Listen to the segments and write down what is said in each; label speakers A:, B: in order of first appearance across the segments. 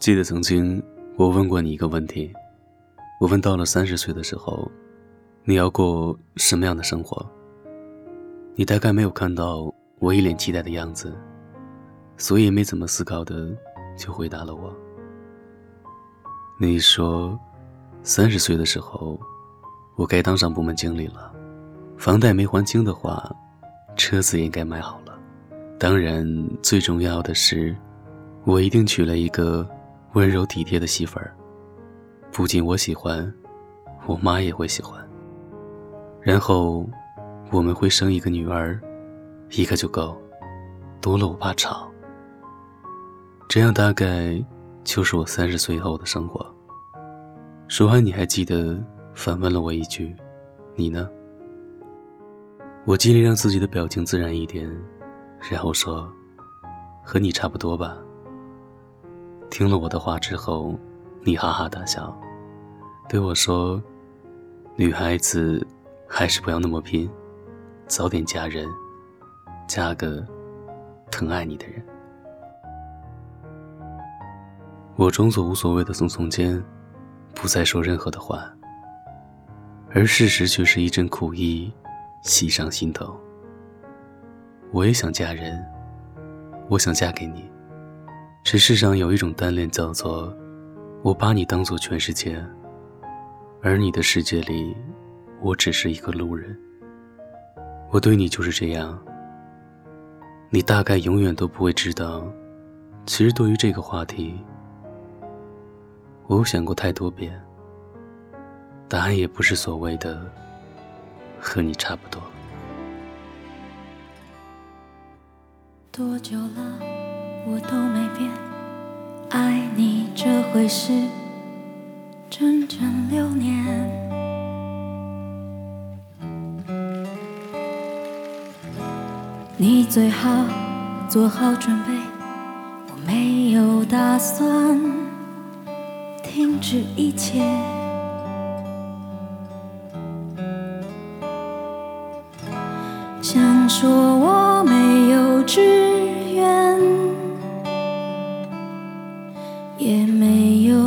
A: 记得曾经我问过你一个问题，我问到了三十岁的时候，你要过什么样的生活？你大概没有看到我一脸期待的样子，所以没怎么思考的就回答了我。你说，三十岁的时候，我该当上部门经理了，房贷没还清的话，车子应该买好了，当然最重要的是，我一定娶了一个。温柔体贴的媳妇儿，不仅我喜欢，我妈也会喜欢。然后，我们会生一个女儿，一个就够，多了我怕吵。这样大概就是我三十岁后的生活。说完，你还记得反问了我一句：“你呢？”我尽力让自己的表情自然一点，然后说：“和你差不多吧。”听了我的话之后，你哈哈大笑，对我说：“女孩子还是不要那么拼，早点嫁人，嫁个疼爱你的人。”我装作无所谓的耸耸肩，不再说任何的话，而事实却是一阵苦意袭上心头。我也想嫁人，我想嫁给你。这世上有一种单恋，叫做我把你当做全世界，而你的世界里，我只是一个路人。我对你就是这样。你大概永远都不会知道，其实对于这个话题，我有想过太多遍。答案也不是所谓的和你差不多。
B: 多久了？我都没变，爱你这回事，整整六年。你最好做好准备，我没有打算停止一切。想说我没有志。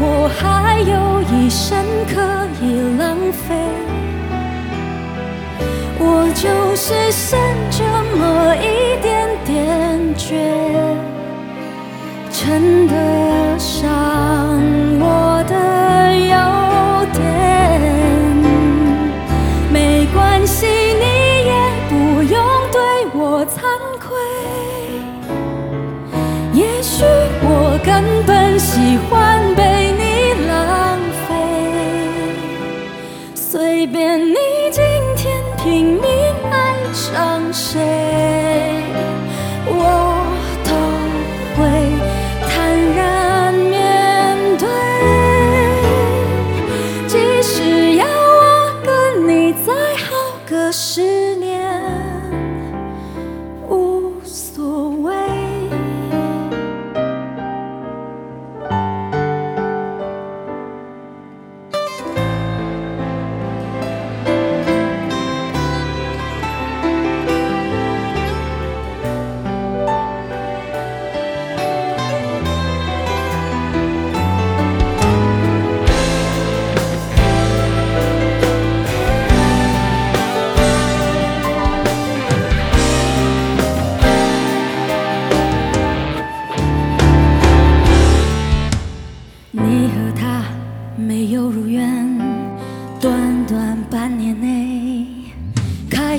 B: 我还有一生可。以浪费，我就是剩这么一点点倔，称得上我的优点。没关系，你也不用对我惭愧，也许我根本喜欢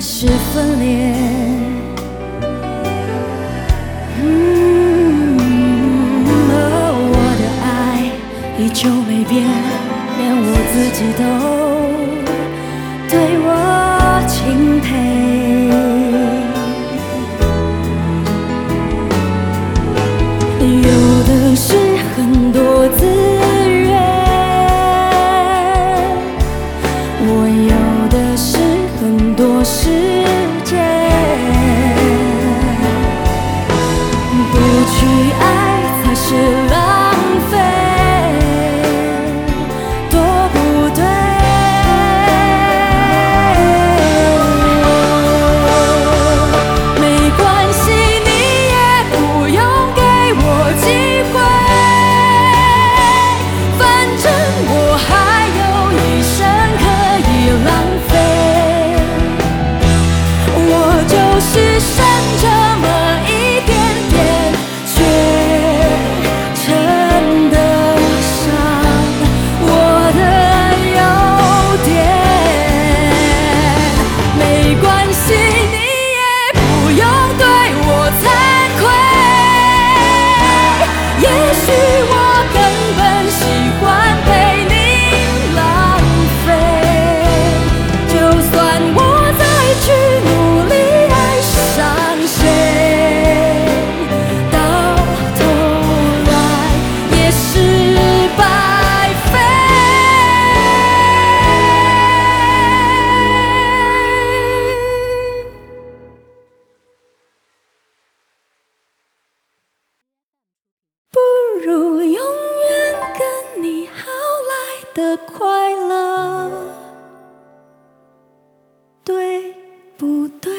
B: 开始分裂，而我的爱依旧没变，连我自己都。不懂